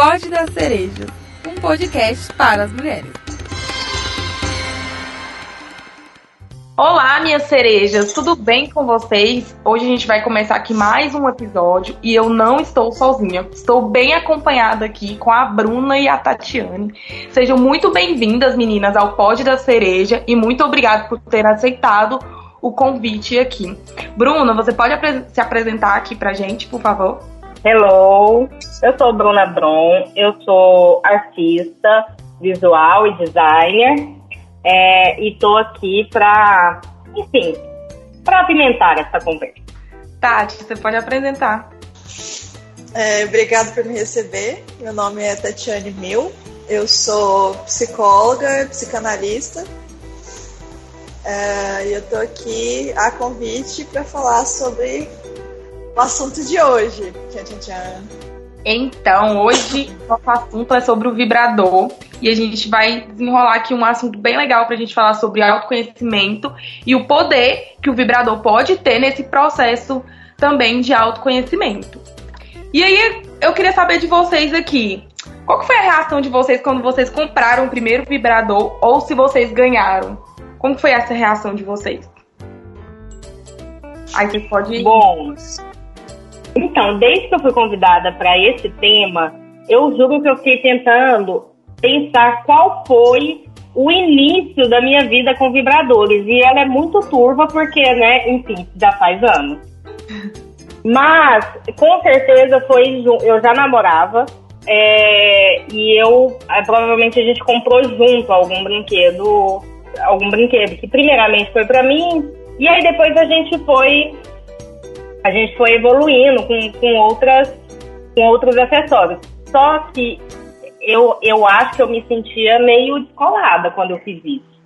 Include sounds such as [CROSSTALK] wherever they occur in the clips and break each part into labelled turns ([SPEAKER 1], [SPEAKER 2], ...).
[SPEAKER 1] Pode das Cerejas, um podcast para as mulheres.
[SPEAKER 2] Olá, minhas cerejas, tudo bem com vocês? Hoje a gente vai começar aqui mais um episódio e eu não estou sozinha. Estou bem acompanhada aqui com a Bruna e a Tatiane. Sejam muito bem-vindas, meninas, ao Pod da Cereja e muito obrigada por ter aceitado o convite aqui. Bruna, você pode se apresentar aqui pra gente, por favor?
[SPEAKER 3] Hello, eu sou Bruna Bron, eu sou artista visual e designer é, e tô aqui para, enfim, para apimentar essa conversa.
[SPEAKER 2] Tati, você pode apresentar.
[SPEAKER 4] É, obrigado por me receber. Meu nome é Tatiane Mil. Eu sou psicóloga, psicanalista. É, e eu tô aqui a convite para falar sobre o assunto de hoje. Tchan, tchan, tchan.
[SPEAKER 2] Então, hoje nosso assunto é sobre o vibrador e a gente vai desenrolar aqui um assunto bem legal para a gente falar sobre autoconhecimento e o poder que o vibrador pode ter nesse processo também de autoconhecimento. E aí, eu queria saber de vocês aqui, qual foi a reação de vocês quando vocês compraram o primeiro vibrador ou se vocês ganharam? Como foi essa reação de vocês? Aí você pode.
[SPEAKER 3] Bom, então, desde que eu fui convidada para esse tema, eu juro que eu fiquei tentando pensar qual foi o início da minha vida com vibradores. E ela é muito turva porque, né, enfim, já faz anos. [LAUGHS] Mas, com certeza, foi. Eu já namorava. É, e eu. É, provavelmente a gente comprou junto algum brinquedo. Algum brinquedo que, primeiramente, foi para mim. E aí depois a gente foi a gente foi evoluindo com, com, outras, com outros acessórios. Só que eu, eu acho que eu me sentia meio descolada quando eu fiz isso.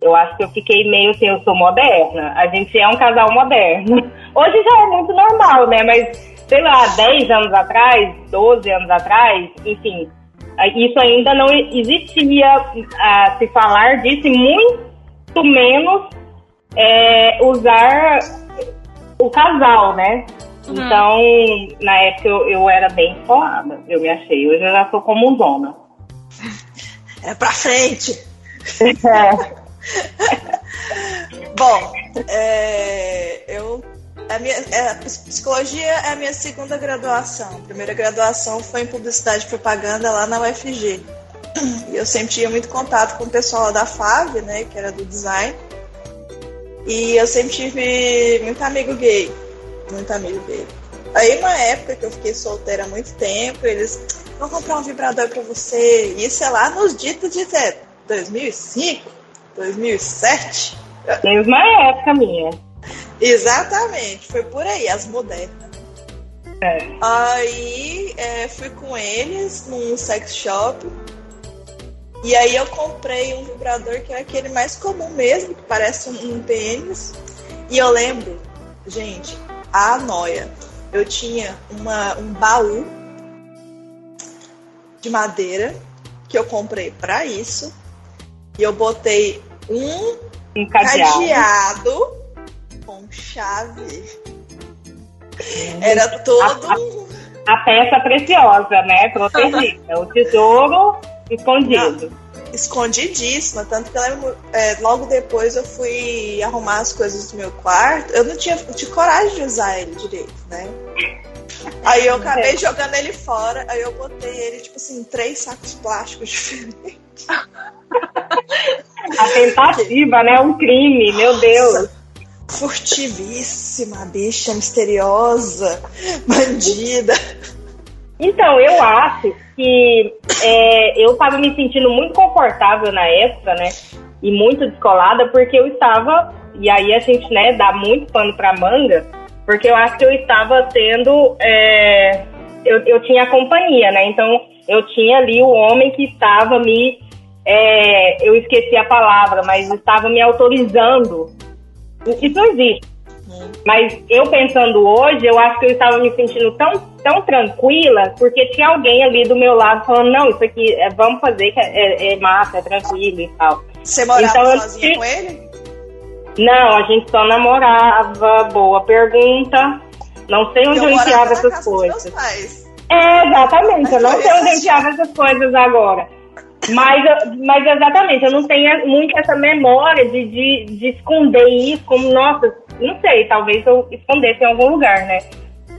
[SPEAKER 3] Eu acho que eu fiquei meio assim, eu sou moderna. A gente é um casal moderno. [LAUGHS] Hoje já é muito normal, né? Mas, sei lá, 10 anos atrás, 12 anos atrás, enfim, isso ainda não existia a se falar disso muito menos é, usar o casal, né? Uhum. Então, na época eu, eu era bem colada, eu me achei. Hoje eu já sou como zona. [LAUGHS]
[SPEAKER 4] É pra frente! É. [LAUGHS] Bom, é, eu a minha, é, psicologia é a minha segunda graduação. A primeira graduação foi em publicidade e propaganda lá na UFG. E eu sempre tinha muito contato com o pessoal da FAV, né, que era do design. E eu sempre tive muito amigo gay. Muito amigo gay. Aí, uma época que eu fiquei solteira há muito tempo, eles vão comprar um vibrador para você. Isso é lá nos ditos de 2005, 2007.
[SPEAKER 3] Mesma época minha.
[SPEAKER 4] Exatamente, foi por aí, as modernas.
[SPEAKER 3] É.
[SPEAKER 4] Aí é, fui com eles num sex shop e aí eu comprei um vibrador que é aquele mais comum mesmo, que parece um, um pênis. E eu lembro, gente, a noia. Eu tinha uma, um baú de madeira que eu comprei para isso. E eu botei um,
[SPEAKER 3] um cadeado.
[SPEAKER 4] cadeado com chave. Era todo.
[SPEAKER 3] A, a, a peça preciosa, né? Protegida. o tesouro Escondido.
[SPEAKER 4] Não, escondidíssima, tanto que eu lembro, é, logo depois eu fui arrumar as coisas do meu quarto. Eu não tinha, eu tinha coragem de usar ele direito, né? Aí eu acabei é. jogando ele fora, aí eu botei ele, tipo assim, em três sacos plásticos [LAUGHS] diferentes.
[SPEAKER 3] A tentativa, né? Um crime, meu Deus.
[SPEAKER 4] Furtivíssima, bicha misteriosa, bandida.
[SPEAKER 3] Então, eu acho que é, eu estava me sentindo muito confortável na época, né? E muito descolada, porque eu estava. E aí a gente, né, dá muito pano pra manga, porque eu acho que eu estava tendo. É, eu, eu tinha companhia, né? Então, eu tinha ali o homem que estava me. É, eu esqueci a palavra, mas estava me autorizando. Isso não existe. Mas eu pensando hoje, eu acho que eu estava me sentindo tão, tão tranquila, porque tinha alguém ali do meu lado falando, não, isso aqui é, vamos fazer, que é, é, é massa, é tranquilo e tal.
[SPEAKER 4] Você morava então, sozinha eu... com ele?
[SPEAKER 3] Não, a gente só namorava, boa pergunta. Não sei onde eu, eu enfiava essas coisas. É, exatamente. Eu não sei onde enfiava essas coisas agora. Mas, mas exatamente, eu não tenho muito essa memória de, de, de esconder isso, como, nossa, não sei, talvez eu escondesse em algum lugar, né?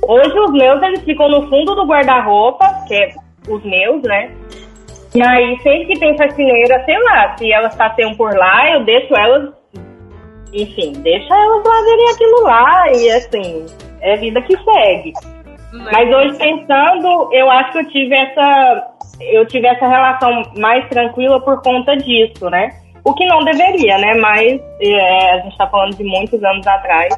[SPEAKER 3] Hoje os meus, eles ficam no fundo do guarda-roupa, que é os meus, né? E aí, sempre que tem faxineira, sei lá, se elas passeiam por lá, eu deixo elas, enfim, deixa elas fazerem aquilo lá e assim, é vida que segue. Mas hoje pensando, eu acho que eu tive essa eu tive essa relação mais tranquila por conta disso, né? O que não deveria, né? Mas é, a gente tá falando de muitos anos atrás.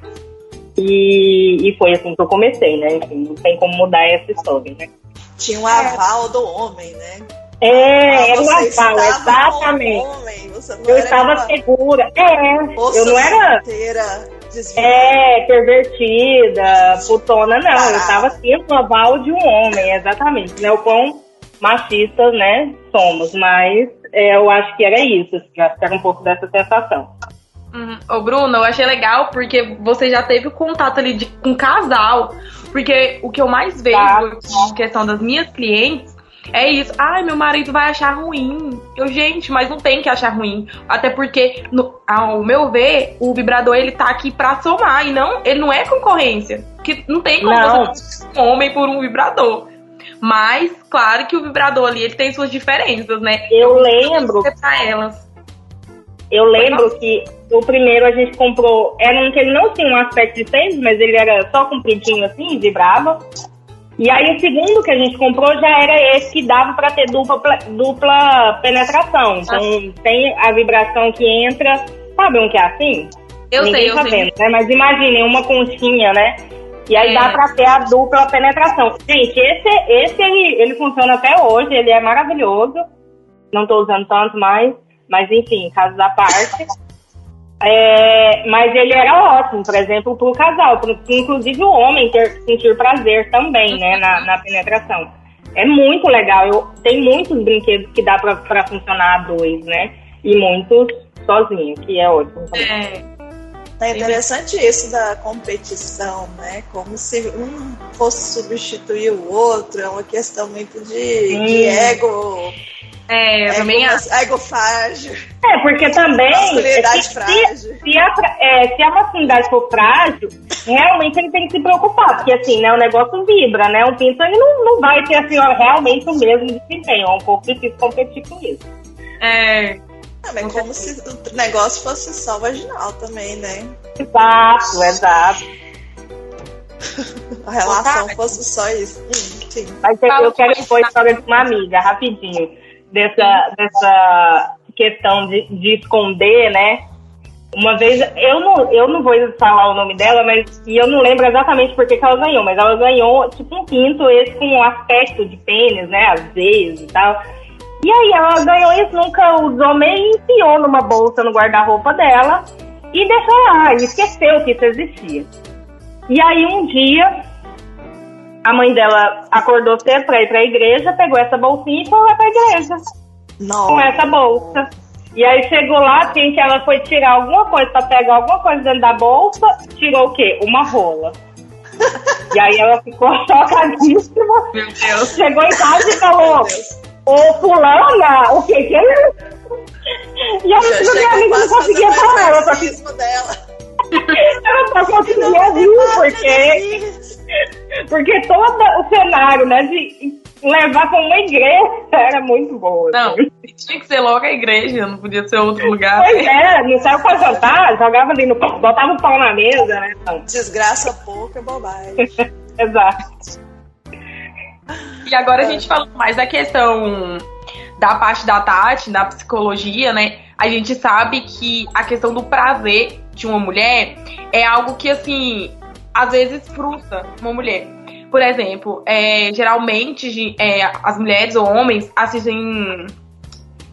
[SPEAKER 3] E, e foi assim que eu comecei, né? Enfim, não tem como mudar essa história, né?
[SPEAKER 5] Tinha um aval do homem, né?
[SPEAKER 3] É, era um aval, exatamente. Homem, eu estava uma... segura. É, Poxa eu não era.
[SPEAKER 5] Inteira
[SPEAKER 3] é, pervertida, putona, não. Parada. Eu estava sendo um aval de um homem, exatamente. Né? O quão machistas, né, somos. Mas é, eu acho que era isso. Acho que era um pouco dessa sensação.
[SPEAKER 2] Uhum. Ô, Bruno, eu achei legal porque você já teve o contato ali de, com casal. Porque o que eu mais vejo tá. em questão das minhas clientes é isso. Ai, meu marido vai achar ruim. Eu, gente, mas não tem que achar ruim. Até porque, no, ao meu ver, o vibrador ele tá aqui pra somar. E não, ele não é concorrência. Que não tem como
[SPEAKER 3] não.
[SPEAKER 2] você um homem por um vibrador. Mas, claro que o vibrador ali ele tem suas diferenças, né?
[SPEAKER 3] Eu lembro.
[SPEAKER 2] Pra elas.
[SPEAKER 3] Eu lembro que o primeiro a gente comprou, era um que ele não tinha um aspecto de tênis, mas ele era só compridinho assim, vibrava. E aí o segundo que a gente comprou já era esse que dava para ter dupla, dupla penetração. Então ah. tem a vibração que entra, sabe um que é assim?
[SPEAKER 2] Eu
[SPEAKER 3] Ninguém
[SPEAKER 2] sei, eu
[SPEAKER 3] tá
[SPEAKER 2] sei.
[SPEAKER 3] Vendo, né? Mas imaginem uma conchinha, né? E aí é. dá pra ter a dupla penetração. Gente, esse, esse ele, ele funciona até hoje, ele é maravilhoso. Não tô usando tanto mais, mas enfim, caso da parte. [LAUGHS] É, mas ele era ótimo, por exemplo, para o casal, pro, inclusive o homem ter, sentir prazer também, né, na, na penetração. É muito legal. Eu, tem muitos brinquedos que dá para funcionar a dois, né? E muitos sozinho, que é ótimo também.
[SPEAKER 2] É.
[SPEAKER 5] É interessante isso da competição, né? Como se um fosse substituir o outro, é uma questão muito de, de ego
[SPEAKER 2] é, eu também acho.
[SPEAKER 5] frágil.
[SPEAKER 3] É, porque também.
[SPEAKER 5] Masculinidade
[SPEAKER 3] se,
[SPEAKER 5] frágil.
[SPEAKER 3] Se, a, é, se a masculinidade for frágil, realmente ele tem que se preocupar. Porque assim, né, o negócio vibra, né? Um pinto ele não, não vai ter assim, ó, realmente o mesmo desempenho. É um pouco difícil competir com isso.
[SPEAKER 2] É.
[SPEAKER 5] É como se o negócio fosse só vaginal também, né?
[SPEAKER 3] Exato, exato.
[SPEAKER 5] a relação fosse só isso. Hum,
[SPEAKER 3] Mas eu, eu quero expor a história de uma amiga, rapidinho dessa, dessa questão de, de esconder, né? Uma vez, eu não, eu não vou falar o nome dela, mas e eu não lembro exatamente por que, que ela ganhou, mas ela ganhou tipo um pinto esse com um aspecto de pênis, né? Às vezes e tal. E aí ela ganhou isso, nunca usou, meio enfiou numa bolsa no guarda-roupa dela e deixou lá, e esqueceu que isso existia. E aí um dia a mãe dela acordou cedo pra ir pra igreja, pegou essa bolsinha e foi lá pra igreja.
[SPEAKER 5] Não.
[SPEAKER 3] Com essa bolsa. E aí chegou lá, assim, que ela foi tirar alguma coisa pra pegar alguma coisa dentro da bolsa, tirou o quê? Uma rola. [LAUGHS] e aí ela ficou [LAUGHS] chocadíssima.
[SPEAKER 2] Meu Deus.
[SPEAKER 3] Chegou em casa e falou: Ô fulana, o que que é isso? E aí minha amiga não conseguia falar, ela só que...
[SPEAKER 5] dela.
[SPEAKER 3] ela só conseguia rir, porque porque todo o cenário, né, de levar para uma igreja era muito bom.
[SPEAKER 2] Não, tinha que ser logo a igreja, não podia ser outro lugar.
[SPEAKER 3] Pois é, não saiu pra jantar, jogava ali no botava o pau na mesa, né? Então.
[SPEAKER 5] Desgraça pouco é bobagem. [LAUGHS]
[SPEAKER 3] Exato.
[SPEAKER 2] E agora a gente falou mais da questão da parte da Tati, da psicologia, né? A gente sabe que a questão do prazer de uma mulher é algo que, assim, às vezes frustra uma mulher. Por exemplo, é, geralmente é, as mulheres ou homens assistem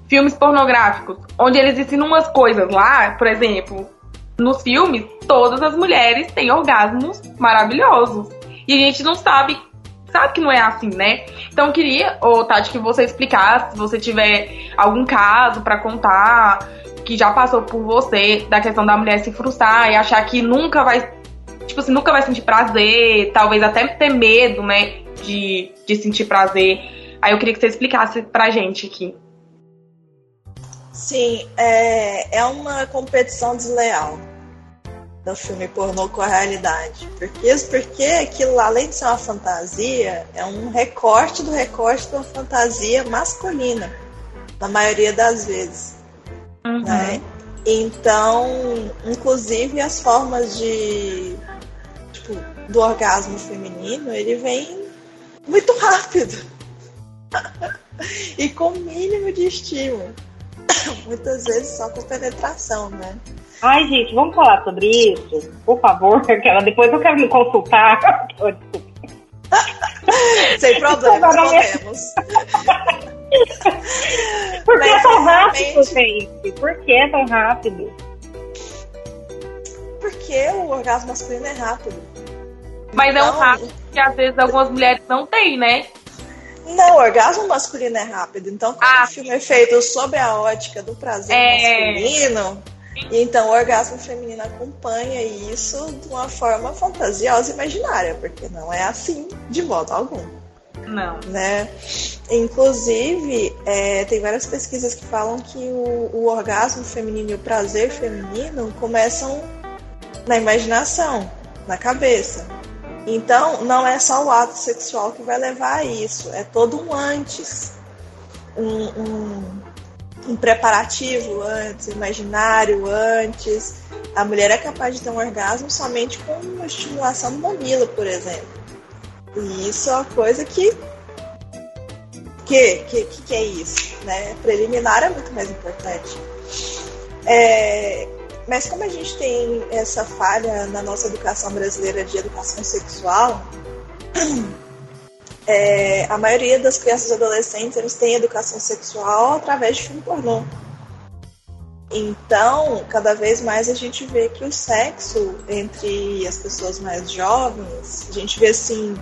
[SPEAKER 2] filmes pornográficos, onde eles ensinam umas coisas lá, por exemplo, nos filmes, todas as mulheres têm orgasmos maravilhosos. E a gente não sabe, sabe que não é assim, né? Então eu queria, ô, Tati, que você explicasse, se você tiver algum caso para contar que já passou por você, da questão da mulher se frustrar e achar que nunca vai tipo assim, nunca vai sentir prazer, talvez até ter medo, né? de, de sentir prazer. Aí eu queria que você explicasse pra gente aqui.
[SPEAKER 4] Sim, é, é uma competição desleal do filme pornô com a realidade. Porque, porque aquilo, além de ser uma fantasia, é um recorte do recorte de uma fantasia masculina, na maioria das vezes. Uhum. Né? Então, inclusive as formas de tipo, do orgasmo feminino, ele vem muito rápido. [LAUGHS] e com o mínimo de estímulo. [COUGHS] Muitas vezes só com penetração, né?
[SPEAKER 3] Ai, gente, vamos falar sobre isso? Por favor, [LAUGHS] depois eu quero me consultar. [LAUGHS]
[SPEAKER 4] Sem problema, podemos. [LAUGHS]
[SPEAKER 3] Por que é tão rápido, gente? Por que é tão rápido?
[SPEAKER 4] Porque o orgasmo masculino é rápido.
[SPEAKER 2] Mas então, é um então, rápido que às vezes algumas mulheres não têm, né?
[SPEAKER 4] Não, o orgasmo masculino é rápido. Então, quando ah, o filme é feito sob a ótica do prazer é... masculino, então o orgasmo feminino acompanha isso de uma forma fantasiosa e imaginária, porque não é assim de modo algum.
[SPEAKER 2] Não.
[SPEAKER 4] Né? Inclusive, é, tem várias pesquisas que falam que o, o orgasmo feminino e o prazer feminino começam na imaginação, na cabeça. Então, não é só o ato sexual que vai levar a isso, é todo um antes. Um, um, um preparativo antes, imaginário antes. A mulher é capaz de ter um orgasmo somente com uma estimulação do mamilo, por exemplo. E isso é uma coisa que. Que, que, que é isso? Né? Preliminar é muito mais importante. É, mas como a gente tem essa falha na nossa educação brasileira de educação sexual, [CLEARS THROAT] é, a maioria das crianças e adolescentes eles têm educação sexual através de filme pornô. Então, cada vez mais a gente vê que o sexo entre as pessoas mais jovens, a gente vê assim,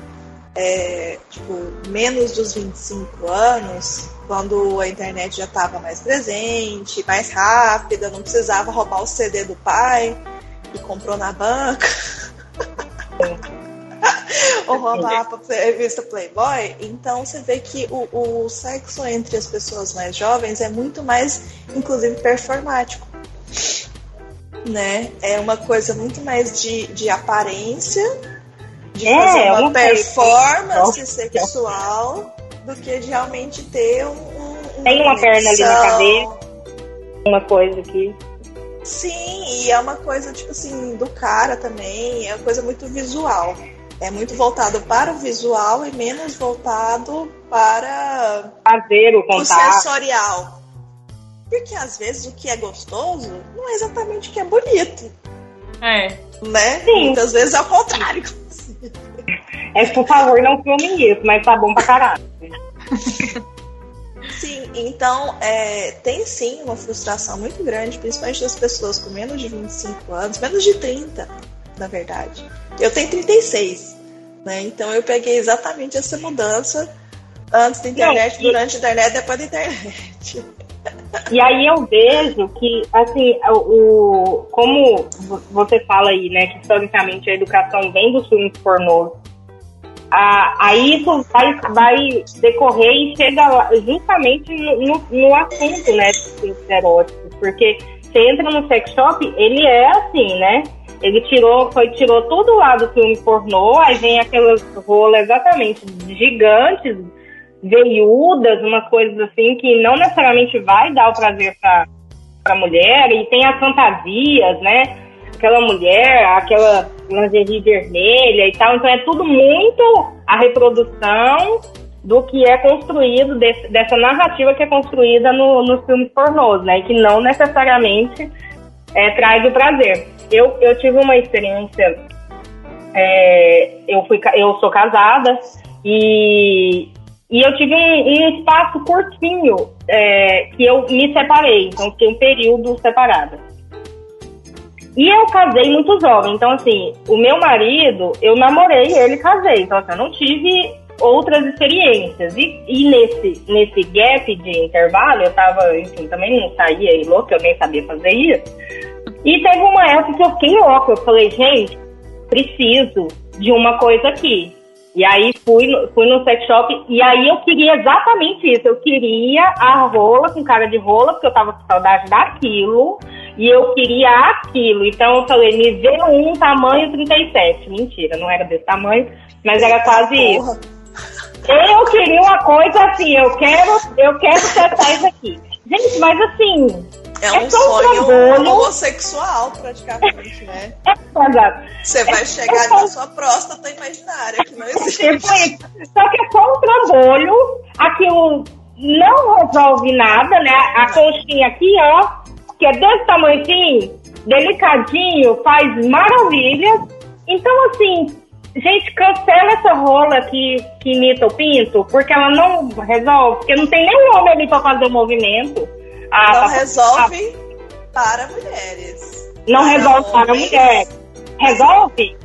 [SPEAKER 4] é, tipo, menos dos 25 anos, quando a internet já estava mais presente, mais rápida, não precisava roubar o CD do pai que comprou na banca. Ou roubar a revista Playboy. Então você vê que o, o sexo entre as pessoas mais jovens é muito mais, inclusive, performático. Né? É uma coisa muito mais de, de aparência, de é, fazer uma performance sexual do que de realmente ter um. um
[SPEAKER 3] Tem uma perna ali na cabeça, uma coisa aqui.
[SPEAKER 4] Sim, e é uma coisa, tipo assim, do cara também, é uma coisa muito visual. É muito voltado para o visual e menos voltado para
[SPEAKER 3] fazer o contato.
[SPEAKER 4] O sensorial. Porque às vezes o que é gostoso não é exatamente o que é bonito.
[SPEAKER 2] É.
[SPEAKER 4] Né? Sim. Muitas vezes é o contrário.
[SPEAKER 3] É, por favor, não filme isso, mas tá bom pra caralho.
[SPEAKER 4] Sim, então é, tem sim uma frustração muito grande, principalmente das pessoas com menos de 25 anos, menos de 30, na verdade. Eu tenho 36, né? Então eu peguei exatamente essa mudança antes da internet, Não, e... durante a internet, depois da internet. [LAUGHS]
[SPEAKER 3] E aí eu vejo que, assim, o, como você fala aí, né, que historicamente a educação vem dos filmes pornôs ah, aí isso vai, vai decorrer e chega justamente no, no assunto, né, dos eróticos, porque você entra no sex shop, ele é assim, né? Ele tirou, foi, tirou tudo lá do filme pornô, aí vem aquelas rolas exatamente gigantes, veiudas, umas coisas assim que não necessariamente vai dar o prazer para a mulher, e tem as fantasias, né? Aquela mulher, aquela lingerie vermelha e tal. Então é tudo muito a reprodução do que é construído, desse, dessa narrativa que é construída no, nos filmes pornôs, né? E que não necessariamente é, traz o prazer. Eu, eu tive uma experiência, é, eu, fui, eu sou casada e, e eu tive um, um espaço curtinho é, que eu me separei, então fiquei um período separada. E eu casei muito jovem, então assim, o meu marido, eu namorei ele casei, então assim, eu não tive outras experiências. E, e nesse, nesse gap de intervalo, eu tava, enfim, também não saía aí louco, eu nem sabia fazer isso. E teve uma época que eu fiquei louca, eu falei, gente, preciso de uma coisa aqui. E aí fui, no- fui no sex shop e aí eu queria exatamente isso. Eu queria a rola com cara de rola, porque eu tava com saudade daquilo. E eu queria aquilo. Então eu falei, me vê um tamanho 37. Mentira, não era desse tamanho, mas era quase isso.
[SPEAKER 4] Porra.
[SPEAKER 3] Eu queria uma coisa assim, eu quero, eu quero testar isso aqui. Gente, mas assim,
[SPEAKER 4] É
[SPEAKER 3] É
[SPEAKER 4] um sonho
[SPEAKER 3] trabalho.
[SPEAKER 4] homossexual, praticamente, né?
[SPEAKER 3] é foda.
[SPEAKER 4] Você vai chegar ali na sua próstata imaginária, que não [LAUGHS]
[SPEAKER 3] Tipo
[SPEAKER 4] existe.
[SPEAKER 3] isso. Só que é só um trambolho, aquilo não resolve nada, né? A conchinha aqui, ó, que é desse tamanhozinho, delicadinho, faz maravilhas. Então, assim, gente, cancela essa rola que, que imita o pinto, porque ela não resolve, porque não tem nenhum homem ali pra fazer o movimento. Ah,
[SPEAKER 4] Não
[SPEAKER 3] tá-
[SPEAKER 4] resolve para mulheres.
[SPEAKER 3] não
[SPEAKER 4] para
[SPEAKER 3] resolve para
[SPEAKER 4] homens,
[SPEAKER 3] mulher. Resolve?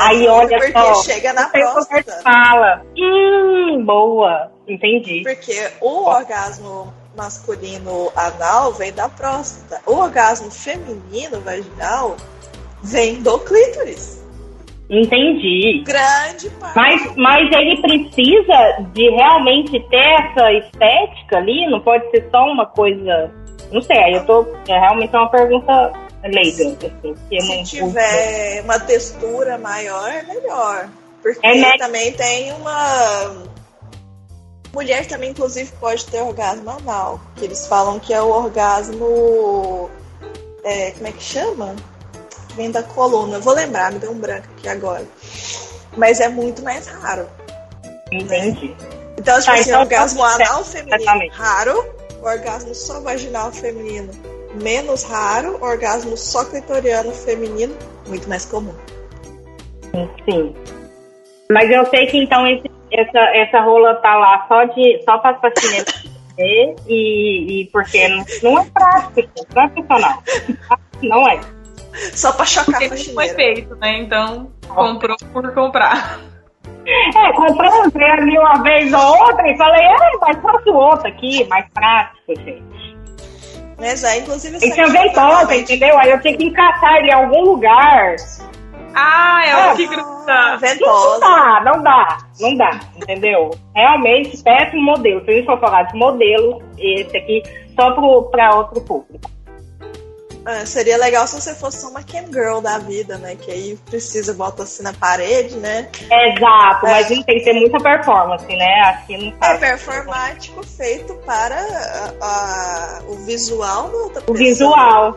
[SPEAKER 3] Aí olha
[SPEAKER 4] porque
[SPEAKER 3] só.
[SPEAKER 4] chega na próstata.
[SPEAKER 3] fala. Hum, boa. Entendi.
[SPEAKER 4] Porque o orgasmo masculino anal vem da próstata. O orgasmo feminino vaginal vem do clítoris.
[SPEAKER 3] Entendi.
[SPEAKER 4] Grande parte.
[SPEAKER 3] Mas, mas ele precisa de realmente ter essa estética ali? Não pode ser só uma coisa. Não sei, aí eu tô. É realmente uma pergunta leiga. Assim,
[SPEAKER 4] Se tiver uma textura maior, é melhor. Porque
[SPEAKER 3] É, né?
[SPEAKER 4] também tem uma. Mulher também, inclusive, pode ter orgasmo anal. Que eles falam que é o orgasmo. é, como é que chama? Vem da coluna. Vou lembrar, me deu um branco aqui agora. Mas é muito mais raro.
[SPEAKER 3] Entendi.
[SPEAKER 4] Então, tipo
[SPEAKER 3] Ah,
[SPEAKER 4] assim,
[SPEAKER 3] então
[SPEAKER 4] orgasmo
[SPEAKER 3] tá certo,
[SPEAKER 4] anal feminino
[SPEAKER 3] exatamente.
[SPEAKER 4] raro, orgasmo só vaginal feminino menos raro, orgasmo só clitoriano feminino muito mais comum.
[SPEAKER 3] Sim. Mas eu sei que então esse- essa, essa rola tá lá só, de, só para ver e, e porque não, não é prático, não é funcional. Não é.
[SPEAKER 4] Só pra chocar a
[SPEAKER 2] Porque foi
[SPEAKER 4] faxineira.
[SPEAKER 2] feito, né? Então, comprou por comprar.
[SPEAKER 3] É, comprei entrei ali uma vez ou outra e falei, é, mas faço outra aqui, mais prático, gente.
[SPEAKER 4] Mas é, inclusive, isso aqui
[SPEAKER 3] ventosa, entendeu? Aí eu tinha que encaixar ele em algum lugar.
[SPEAKER 2] Ah, é
[SPEAKER 3] Ah,
[SPEAKER 2] o que gruda.
[SPEAKER 3] Não dá, não dá, não dá, entendeu? Realmente, péssimo modelo. Se a gente for falar de modelo, esse aqui, só pro, pra outro público.
[SPEAKER 4] Ah, seria legal se você fosse uma cam girl da vida, né? Que aí precisa, bota assim na parede, né?
[SPEAKER 3] Exato, mas não tem que ter muita performance, né? Que não
[SPEAKER 4] É
[SPEAKER 3] sabe.
[SPEAKER 4] performático feito para a- a- o visual da outra
[SPEAKER 3] O
[SPEAKER 4] pessoa.
[SPEAKER 3] visual.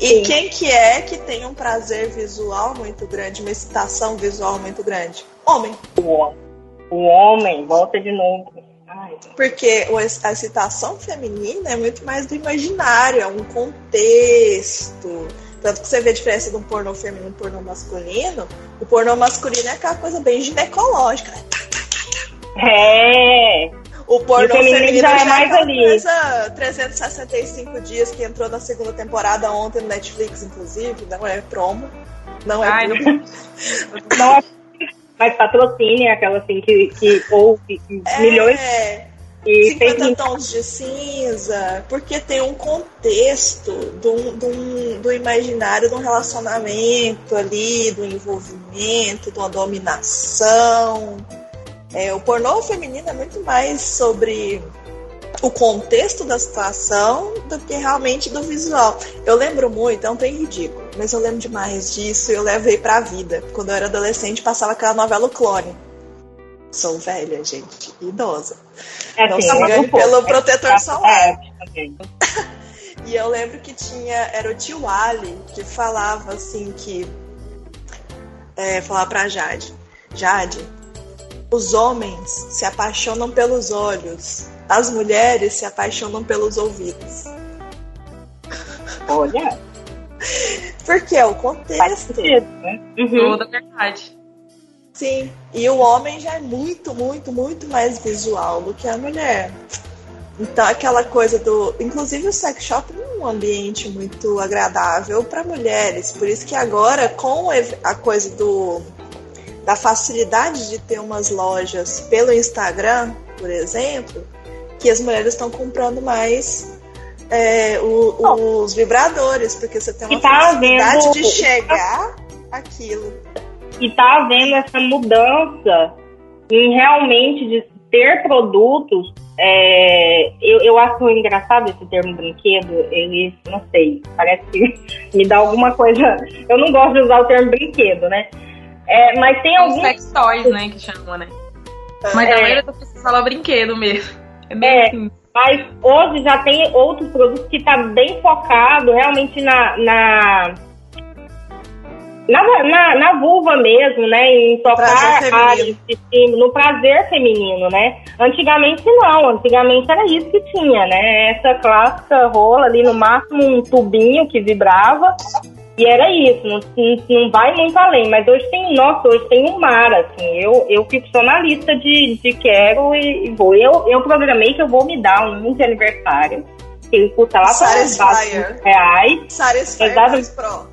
[SPEAKER 4] E
[SPEAKER 3] Sim.
[SPEAKER 4] quem que é que tem um prazer visual muito grande, uma excitação visual muito grande? Homem.
[SPEAKER 3] O homem. O homem, volta de novo.
[SPEAKER 4] Porque a excitação feminina é muito mais do imaginário, é um contexto. Tanto que você vê a diferença de um pornô feminino e um pornô masculino. O pornô masculino é aquela coisa bem ginecológica, né?
[SPEAKER 3] É.
[SPEAKER 4] O pornô
[SPEAKER 3] o feminino
[SPEAKER 4] feminino
[SPEAKER 3] já é
[SPEAKER 4] já
[SPEAKER 3] mais ali.
[SPEAKER 4] coisa 365 dias que entrou na segunda temporada ontem no Netflix, inclusive. Não é promo. Não é
[SPEAKER 2] Ai, não-
[SPEAKER 3] Não é mas patrocínio, é aquela assim que, que ouve milhões
[SPEAKER 4] É,
[SPEAKER 3] e
[SPEAKER 4] 50
[SPEAKER 3] tem
[SPEAKER 4] tons de cinza, porque tem um contexto do, do, do imaginário de um relacionamento ali, do envolvimento, de uma dominação. É, o pornô feminino é muito mais sobre o contexto da situação do que realmente do visual. Eu lembro muito, é um trem ridículo, mas eu lembro demais disso e eu levei pra vida. Quando eu era adolescente, passava aquela novela O Clone. Sou velha, gente, idosa.
[SPEAKER 3] É
[SPEAKER 4] Não se
[SPEAKER 3] é
[SPEAKER 4] engane pelo protetor solar.
[SPEAKER 3] É. [LAUGHS]
[SPEAKER 4] E eu lembro que tinha, era o tio Ali, que falava assim que. É, falava pra Jade. Jade, os homens se apaixonam pelos olhos, as mulheres se apaixonam pelos ouvidos.
[SPEAKER 3] Olha, [LAUGHS]
[SPEAKER 4] Porque é o
[SPEAKER 3] faz
[SPEAKER 4] contexto.
[SPEAKER 3] sentido, né? Uhum.
[SPEAKER 2] Toda verdade.
[SPEAKER 4] Sim. E o homem já é muito, muito, muito mais visual do que a mulher. Então, aquela coisa do. Inclusive, o sex shop não é um ambiente muito agradável para mulheres. Por isso que agora, com a coisa do da facilidade de ter umas lojas pelo Instagram, por exemplo, que as mulheres estão comprando mais é, o- os vibradores, porque você tem uma
[SPEAKER 3] tá
[SPEAKER 4] facilidade
[SPEAKER 3] havendo-
[SPEAKER 4] de chegar aquilo.
[SPEAKER 3] E tá havendo essa mudança em realmente de ter produtos. É, eu, eu acho engraçado esse termo brinquedo. Ele, não sei, parece que [LAUGHS] me dá alguma coisa. Eu não gosto de usar o termo brinquedo, né? É, mas tem alguns.
[SPEAKER 2] sex toys, né, que chamam, né? Mas
[SPEAKER 3] É.
[SPEAKER 2] a maioria das pessoas fala brinquedo mesmo. É bem
[SPEAKER 3] É.
[SPEAKER 2] assim.
[SPEAKER 3] Mas hoje já tem outros produtos que tá bem focado realmente na. na na, na, na vulva mesmo, né? Em tocar áreas de cima, no prazer feminino, né? Antigamente não, antigamente era isso que tinha, né? Essa clássica rola ali, no máximo um tubinho que vibrava, e era isso, não, não, vai muito além. Mas hoje tem, nossa, hoje tem um mar, assim. Eu, eu fico só na lista de, de quero e, e vou. Eu, eu programei que eu vou me dar um de aniversário. que Ele custa lá para reais.
[SPEAKER 4] Satisfyer
[SPEAKER 3] Exato.
[SPEAKER 4] mais Pro.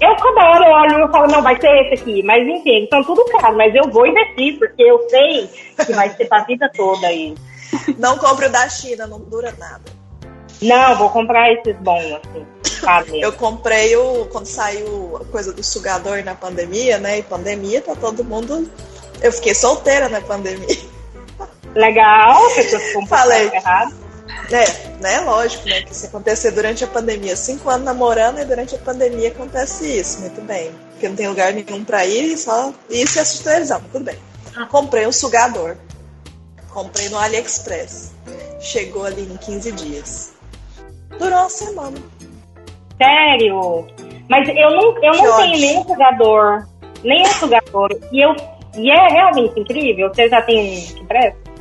[SPEAKER 3] Eu cada hora eu olho e falo, não, vai ser esse aqui. Mas enfim, eles são tudo caros, mas eu vou investir, porque eu sei que vai ser pra vida toda aí.
[SPEAKER 4] Não compre o da China, não dura nada.
[SPEAKER 3] Não, vou comprar esses bons, assim.
[SPEAKER 4] Eu comprei o. Quando saiu a coisa do sugador na pandemia, né? E pandemia, tá todo mundo. Eu fiquei solteira na pandemia.
[SPEAKER 3] Legal, a pessoa [LAUGHS] ficou pouco
[SPEAKER 4] Falei.
[SPEAKER 3] errado.
[SPEAKER 4] É, né? Lógico, né? Que se acontecer durante a pandemia, cinco anos namorando e durante a pandemia acontece isso, muito bem. Porque não tem lugar nenhum pra ir, só isso e assistir televisão, tudo bem. Comprei um sugador. Comprei no AliExpress. Chegou ali em 15 dias. Durou uma semana.
[SPEAKER 3] Sério? Mas eu não, eu não tenho nenhum sugador. Nenhum sugador. E, eu, e é realmente incrível. Você já tem um que presta?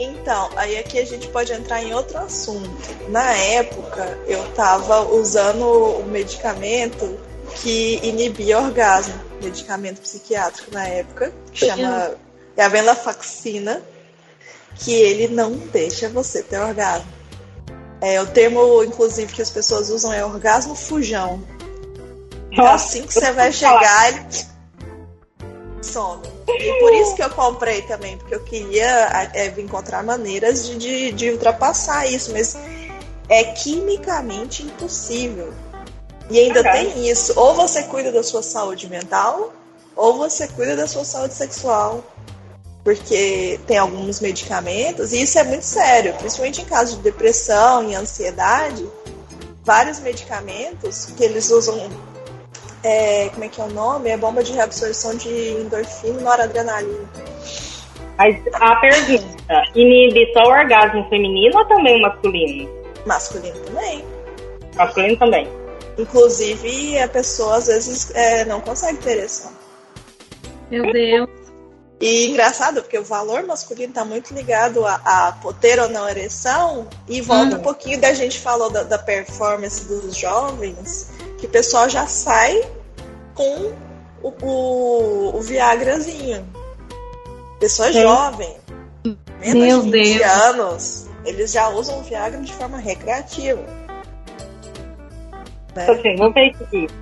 [SPEAKER 4] Então, aí aqui a gente pode entrar em outro assunto. Na época, eu tava usando o medicamento que inibia orgasmo, medicamento psiquiátrico na época, que chama é a venlafaxina, que ele não deixa você ter orgasmo. É, o termo, inclusive, que as pessoas usam é orgasmo fujão. É assim que você vai chegar, ele some. E por isso que eu comprei também, porque eu queria é, encontrar maneiras de, de, de ultrapassar isso, mas é quimicamente impossível. E ainda
[SPEAKER 3] Ok.
[SPEAKER 4] tem isso, ou você cuida da sua saúde mental, ou você cuida da sua saúde sexual. Porque tem alguns medicamentos, e isso é muito sério, principalmente em caso de depressão e ansiedade, vários medicamentos que eles usam é, como é que é o nome? É bomba de reabsorção de endorfina e noradrenalina.
[SPEAKER 3] Mas a pergunta, inibe só o orgasmo feminino ou também o masculino?
[SPEAKER 4] Masculino também.
[SPEAKER 3] Masculino também.
[SPEAKER 4] Inclusive, a pessoa às vezes é, não consegue ter ereção.
[SPEAKER 2] Meu Deus.
[SPEAKER 4] E engraçado, porque o valor masculino está muito ligado a, a ter ou não ereção, e volta
[SPEAKER 2] Uhum.
[SPEAKER 4] um pouquinho da gente falou da, da performance dos jovens, que o pessoal já sai com o, o, o Viagrazinho. Pessoa
[SPEAKER 3] Sim.
[SPEAKER 4] jovem, menos
[SPEAKER 2] Meu
[SPEAKER 4] de 20
[SPEAKER 2] Deus.
[SPEAKER 4] anos, eles já usam o Viagra de forma recreativa. Né?
[SPEAKER 3] Assim, vou ver isso.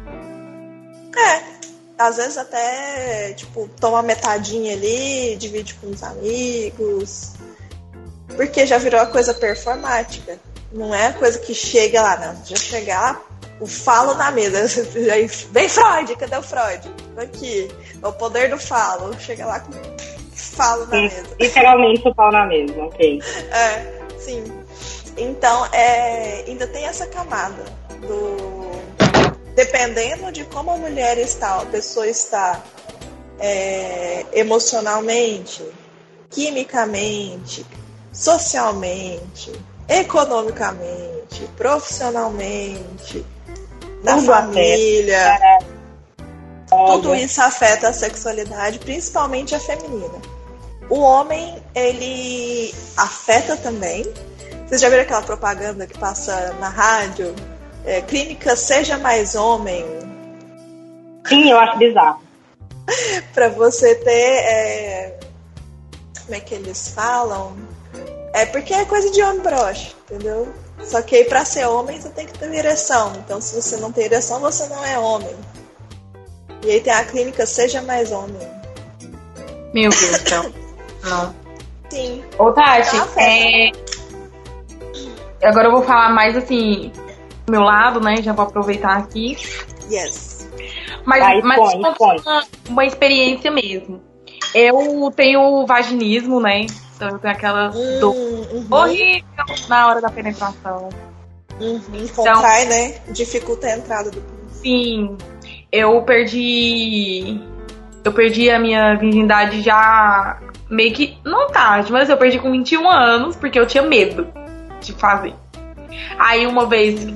[SPEAKER 4] É, às vezes até, tipo, toma metadinha ali, divide com os amigos. Porque já virou uma coisa performática. Não é coisa que chega lá, não. Já chegar lá, o falo na mesa. [LAUGHS] Vem Freud, cadê o Freud? Aqui, é o poder do falo. Chega lá com falo na
[SPEAKER 3] Sim,
[SPEAKER 4] mesa.
[SPEAKER 3] literalmente o pau na mesa, ok. [LAUGHS]
[SPEAKER 4] É, sim. Então, é, ainda tem essa camada do. Dependendo de como a mulher está, a pessoa está é, emocionalmente, quimicamente, socialmente, economicamente, profissionalmente, na
[SPEAKER 3] Tudo
[SPEAKER 4] família. Tudo
[SPEAKER 3] Óbvio.
[SPEAKER 4] isso afeta a sexualidade, principalmente a feminina. O homem, ele afeta também. Vocês já viram aquela propaganda que passa na rádio? É, clínica Seja Mais Homem,
[SPEAKER 3] Sim, eu acho bizarro. [LAUGHS]
[SPEAKER 4] para você ter. é, como é que eles falam? É porque é coisa de homem broche, entendeu? Só que aí pra ser homem você tem que ter ereção. Então se você não tem ereção, você não é homem. E aí tem a clínica Seja Mais Homem.
[SPEAKER 2] Meu Deus do céu. [LAUGHS] Não.
[SPEAKER 4] Sim.
[SPEAKER 2] Ô, Tati,
[SPEAKER 4] Tá,
[SPEAKER 2] é... agora eu vou falar mais assim, meu lado, né? Já vou aproveitar aqui.
[SPEAKER 4] Yes.
[SPEAKER 2] Mas,
[SPEAKER 3] Vai,
[SPEAKER 2] mas uma, uma experiência mesmo. Eu tenho vaginismo, né? Então eu tenho aquela dor
[SPEAKER 4] Hum, uhum,
[SPEAKER 2] horrível na hora da penetração.
[SPEAKER 4] uhum. Contrai, né? Dificulta a entrada do pênis.
[SPEAKER 2] Sim, eu perdi. Eu perdi a minha virgindade já meio que. Não tarde, mas eu perdi com 21 anos porque eu tinha medo de fazer. Aí uma vez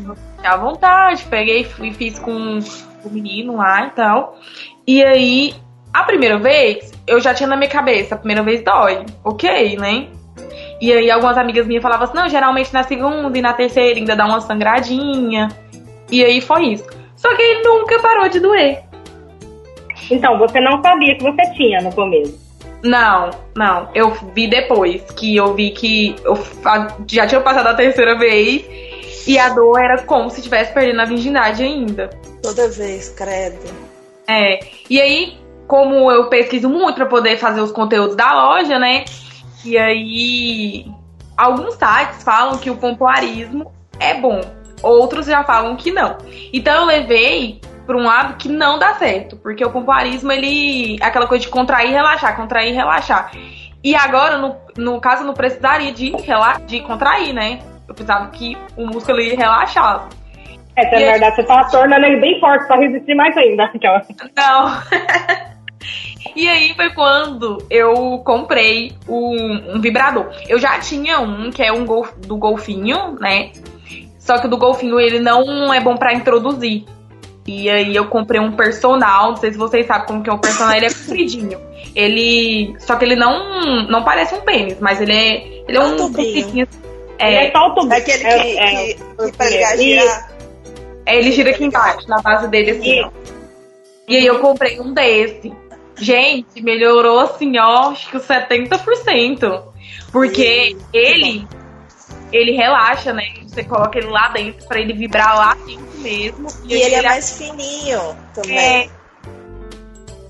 [SPEAKER 2] tinha vontade, peguei e fiz com o menino lá e tal. E aí, a primeira vez, eu já tinha na minha cabeça, a primeira vez dói. Ok, né? E aí algumas amigas minhas falavam assim, não, geralmente na segunda e na terceira ainda dá uma sangradinha. E aí foi isso. Só que ele nunca parou de doer.
[SPEAKER 3] Então, você não sabia que você tinha no começo.
[SPEAKER 2] Não, não. Eu vi depois que eu vi que eu já tinha passado a terceira vez e a dor era como se estivesse perdendo a virgindade ainda.
[SPEAKER 4] Toda vez, credo.
[SPEAKER 2] É. E aí, como eu pesquiso muito pra poder fazer os conteúdos da loja, né? E aí, alguns sites falam que o pompoarismo é bom, outros já falam que não. Então eu levei para um lado que não dá certo, porque o pompoarismo ele é aquela coisa de contrair e relaxar, contrair e relaxar. E agora, no, no caso, eu não precisaria de, rela de contrair, né? Eu precisava que o músculo ele relaxasse.
[SPEAKER 3] É, na
[SPEAKER 2] aí-
[SPEAKER 3] verdade, você tá tornando ele bem forte pra resistir mais ainda. Aquela-
[SPEAKER 2] Não. [LAUGHS] e aí foi quando eu comprei um, um vibrador. Eu já tinha um, que é um golf, do golfinho, né? Só que o do golfinho ele não é bom pra introduzir. E aí eu comprei um personal, não sei se vocês sabem como que é o personal, ele é compridinho. Ele. Só que ele não, não parece um pênis, mas ele é. Ele é
[SPEAKER 4] É um tubinho.
[SPEAKER 2] É,
[SPEAKER 3] é só o.
[SPEAKER 4] É aquele que,
[SPEAKER 3] É, é,
[SPEAKER 4] que, que pra ligar
[SPEAKER 3] Isso.
[SPEAKER 4] girar.
[SPEAKER 2] é, ele gira aqui embaixo, na base dele assim, ó. E aí eu comprei um desse. Gente, melhorou assim, ó, acho que os 70%. Porque
[SPEAKER 4] que
[SPEAKER 2] ele, ele relaxa, né? Você coloca ele lá dentro pra ele vibrar lá dentro mesmo.
[SPEAKER 4] E ele é mais fininho também.
[SPEAKER 2] É.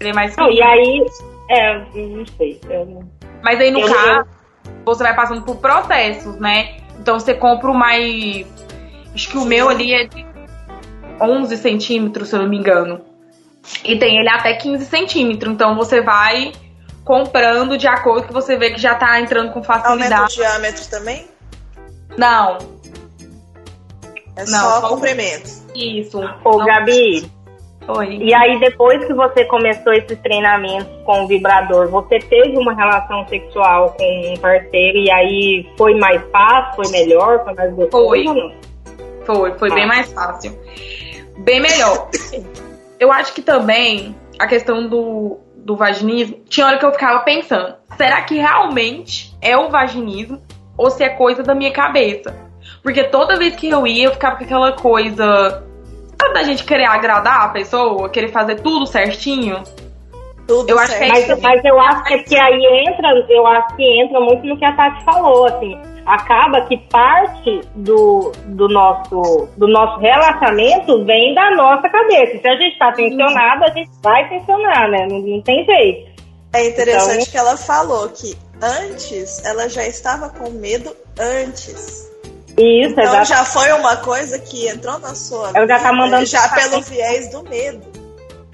[SPEAKER 2] ele é mais
[SPEAKER 3] Não, e aí, é, não sei. Eu.
[SPEAKER 2] Mas aí no
[SPEAKER 3] Eu-
[SPEAKER 2] caso, você vai passando por processos, né? Então você compra o mais. Acho que o meu ali é de 11 centímetros, se eu não me engano. E tem ele até 15 centímetros. Então você vai comprando de acordo que você vê que já tá entrando com
[SPEAKER 4] Aumenta o
[SPEAKER 2] facilidade.
[SPEAKER 4] diâmetro também?
[SPEAKER 2] Não,
[SPEAKER 4] É
[SPEAKER 2] Não,
[SPEAKER 4] só
[SPEAKER 2] só
[SPEAKER 4] comprimento.
[SPEAKER 2] Isso.
[SPEAKER 3] Ô,
[SPEAKER 2] Não
[SPEAKER 3] Gabi,
[SPEAKER 2] foi.
[SPEAKER 3] e aí depois que você começou esses treinamentos com o vibrador, você teve uma relação sexual com um parceiro e aí foi mais fácil, foi melhor, foi mais gostoso
[SPEAKER 2] Foi. Foi, foi bem
[SPEAKER 3] Ah.
[SPEAKER 2] mais fácil. Bem melhor. Eu acho que também a questão do, do vaginismo, tinha hora que eu ficava pensando, será que realmente é o vaginismo ou se é coisa da minha cabeça? Porque toda vez que eu ia, eu ficava com aquela coisa. Sabe da gente querer agradar a pessoa, querer fazer tudo certinho?
[SPEAKER 4] Tudo
[SPEAKER 2] Eu acho que é.
[SPEAKER 3] Mas, mas eu acho que, é que aí entra, eu acho que entra muito no que a Tati falou, assim, acaba que parte do, do, nosso, do nosso relacionamento vem da nossa cabeça. Se a gente tá tensionado, a gente vai tensionar, né? Não, não tem jeito.
[SPEAKER 4] É interessante
[SPEAKER 3] Então-
[SPEAKER 4] que ela falou que antes ela já estava com medo antes.
[SPEAKER 3] Isso,
[SPEAKER 4] Então
[SPEAKER 3] exato.
[SPEAKER 4] já foi uma coisa que entrou na sua
[SPEAKER 3] Ela já tá mandando
[SPEAKER 4] já pelo viés do medo.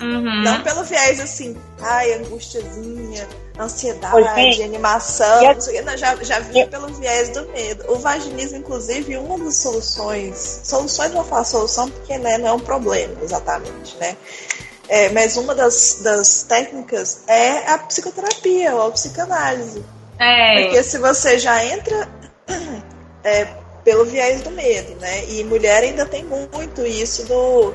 [SPEAKER 2] Uhum.
[SPEAKER 4] Não pelo viés assim, ai, angustiazinha, ansiedade, animação,
[SPEAKER 3] E a-
[SPEAKER 4] não sei o quê. Não, já, já vinha pelo viés do medo. O vaginismo, inclusive, uma das soluções, soluções não faz solução porque né, não é um problema exatamente, né? É, mas uma das, das técnicas é a psicoterapia ou a psicanálise.
[SPEAKER 2] É.
[SPEAKER 4] Porque se você já entra [CLEARS THROAT] é, pelo viés do medo, né? E mulher ainda tem muito isso do.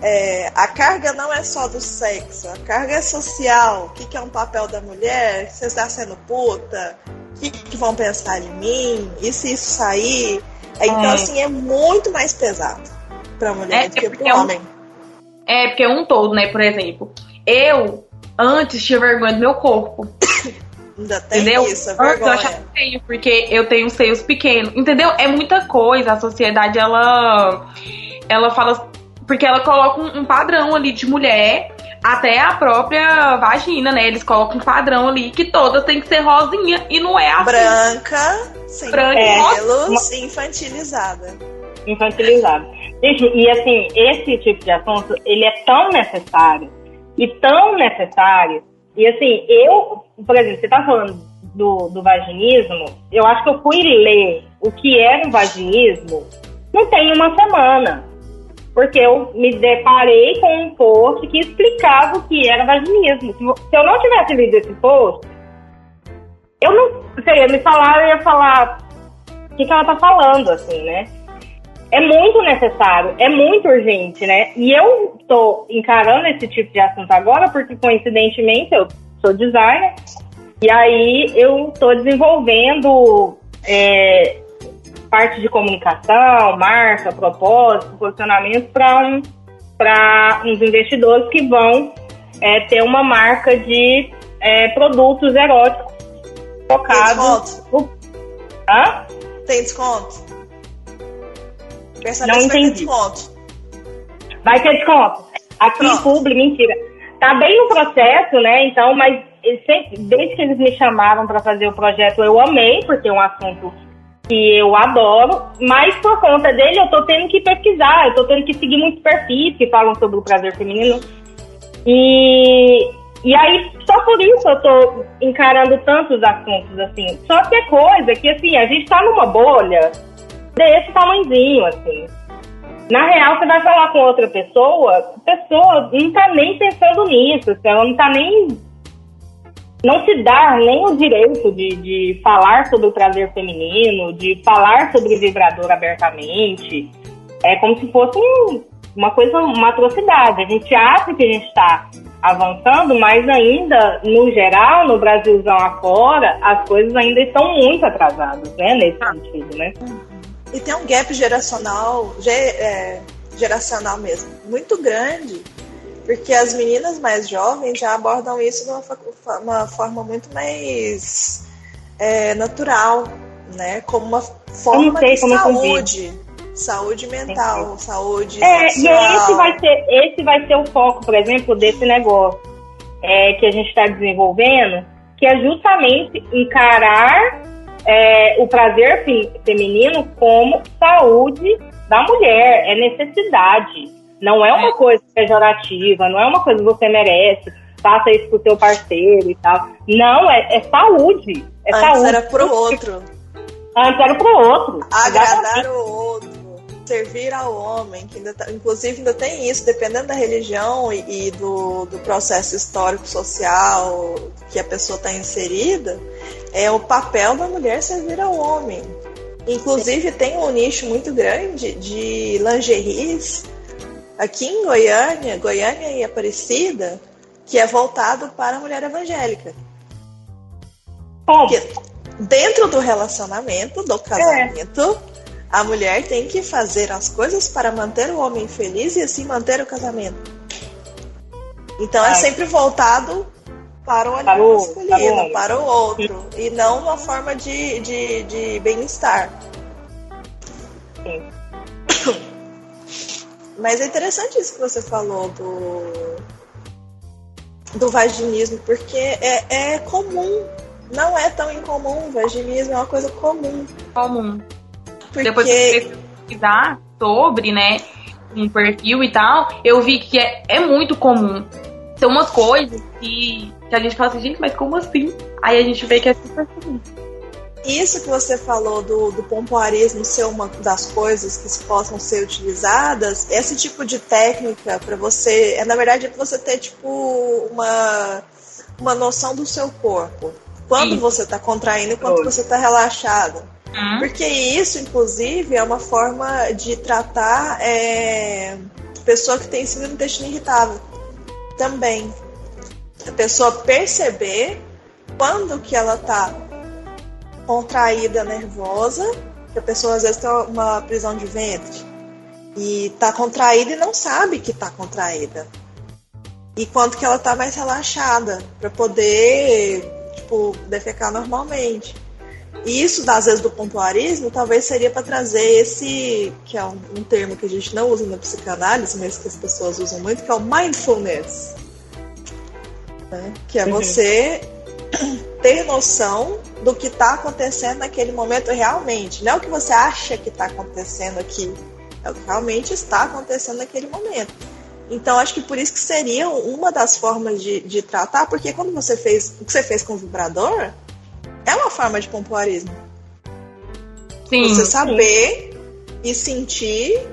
[SPEAKER 4] é, a carga não é só do sexo, a carga é social. O que, que é um papel da mulher? Você está sendo puta? O que, que vão pensar de mim? E se isso sair? É, Então,
[SPEAKER 2] É.
[SPEAKER 4] assim, é muito mais pesado pra mulher
[SPEAKER 2] É,
[SPEAKER 4] do que
[SPEAKER 2] porque
[SPEAKER 4] pro
[SPEAKER 2] é um-
[SPEAKER 4] homem.
[SPEAKER 2] É, porque um todo, né? Por exemplo, eu antes tinha vergonha do meu corpo. [COUGHS]
[SPEAKER 4] Ainda tem
[SPEAKER 2] Entendeu?
[SPEAKER 4] isso, a
[SPEAKER 2] Antes eu
[SPEAKER 4] vergonha.
[SPEAKER 2] achava que tenho, porque eu tenho seios pequenos. Entendeu? É muita coisa. A sociedade, ela. Ela fala. Porque ela coloca um, um padrão ali de mulher. Até a própria vagina, né? Eles colocam um padrão ali que todas tem que ser rosinha. E não é assim.
[SPEAKER 4] Branca, sem
[SPEAKER 2] Branca,
[SPEAKER 4] pelos, infantilizada.
[SPEAKER 3] infantilizado. Gente, e assim, esse tipo de assunto, ele é tão necessário, e tão necessário, E assim, eu, por exemplo, você tá falando do, do vaginismo, eu acho que eu fui ler o que era o vaginismo não tem uma semana. Porque eu me deparei com um post que explicava o que era vaginismo. Se eu não tivesse lido esse post, eu não. Ia me falar, eu ia falar o que, que ela tá falando, assim, né? É muito necessário, é muito urgente, né? E eu tô encarando esse tipo de assunto agora porque, coincidentemente, eu sou designer e aí eu tô desenvolvendo é, parte de comunicação, marca, propósito, posicionamento para um, uns investidores que vão é, ter uma marca de é, produtos eróticos focados.
[SPEAKER 4] No... Hã? Tem desconto?
[SPEAKER 3] Não entendi. Vai ter desconto. Vai ter desconto. Aqui Pronto. em Publi, mentira. Tá bem no processo, né? Então, mas sempre, desde que eles me chamaram para fazer o projeto, eu amei, porque é um assunto que eu adoro, mas por conta dele eu tô tendo que pesquisar, eu tô tendo que seguir muitos perfis que falam sobre o prazer feminino. E, e aí, só por isso eu tô encarando tantos assuntos, assim. Só que é coisa que, assim, a gente tá numa bolha desse tamanhozinho, assim. Na real, você vai falar com outra pessoa, a pessoa não tá nem pensando nisso, assim, ela não tá nem. Não se dá nem o direito de, de falar sobre o prazer feminino, de falar sobre o vibrador abertamente. É como se fosse um, uma coisa, uma atrocidade. A gente acha que a gente está avançando, mas ainda, no geral, no Brasilzão afora, as coisas ainda estão muito atrasadas, né, nesse sentido, né?
[SPEAKER 4] E tem um gap geracional, é, geracional mesmo, muito grande, porque as meninas mais jovens já abordam isso de uma, uma forma muito mais é, natural, né? Como uma forma de saúde. Saúde mental, saúde
[SPEAKER 3] é, sexual. E esse vai, ser, esse vai ser o foco, por exemplo, desse negócio é, que a gente está desenvolvendo, que é justamente encarar é, o prazer feminino como saúde da mulher, é necessidade. Não é uma é. coisa pejorativa, não é uma coisa que você merece, faça isso pro seu parceiro e tal. Não, é, é saúde. É
[SPEAKER 4] Antes
[SPEAKER 3] saúde.
[SPEAKER 4] era pro outro.
[SPEAKER 3] Antes era pro outro.
[SPEAKER 4] Agradar o outro servir ao homem, que ainda tá, inclusive ainda tem isso, dependendo da religião e, e do, do, processo histórico social que a pessoa está inserida, é o papel da mulher servir ao homem. Inclusive tem um nicho muito grande de lingeries aqui em Goiânia, Goiânia e Aparecida, que é voltado para a mulher evangélica. Porque dentro do relacionamento, do casamento, é a mulher tem que fazer as coisas para manter o homem feliz e assim manter o casamento. Então é sempre voltado para o olhar para masculino, para o outro, e não uma forma de, de, de bem-estar. Mas é interessante isso que você falou do, do vaginismo, porque é, é comum, não é tão incomum. O vaginismo é uma coisa comum.
[SPEAKER 2] Comum. Porque... Depois que pesquisar sobre, né, um perfil e tal, eu vi que é, é muito comum. Tem umas coisas que, que a gente fala assim, gente, mas como assim? Aí a gente vê que é super comum.
[SPEAKER 4] Isso que você falou do, do pompoarismo ser uma das coisas que possam ser utilizadas, esse tipo de técnica para você, é na verdade é para você ter tipo uma, uma noção do seu corpo. Quando Sim. você está contraindo e quando você está relaxado. Uhum. Porque isso, inclusive, é uma forma de tratar é, pessoa que tem síndrome do intestino irritável. Também. A pessoa perceber quando que ela tá contraída, nervosa, que a pessoa às vezes tem uma prisão de ventre e tá contraída e não sabe que tá contraída. E quanto que ela tá mais relaxada para poder, tipo, defecar normalmente. E isso, às vezes, do pontuarismo, talvez seria para trazer esse, que é um, um, termo que a gente não usa na psicanálise, mas que as pessoas usam muito, que é o mindfulness. Né? Que é uhum. você [CLEARS THROAT] ter noção do que está acontecendo naquele momento realmente. Não é o que você acha que está acontecendo aqui, é o que realmente está acontecendo naquele momento. Então acho que por isso que seria uma das formas de, de tratar, porque quando você fez o que você fez com o vibrador, é uma forma de pompoarismo.
[SPEAKER 2] Sim.
[SPEAKER 4] Você saber e sentir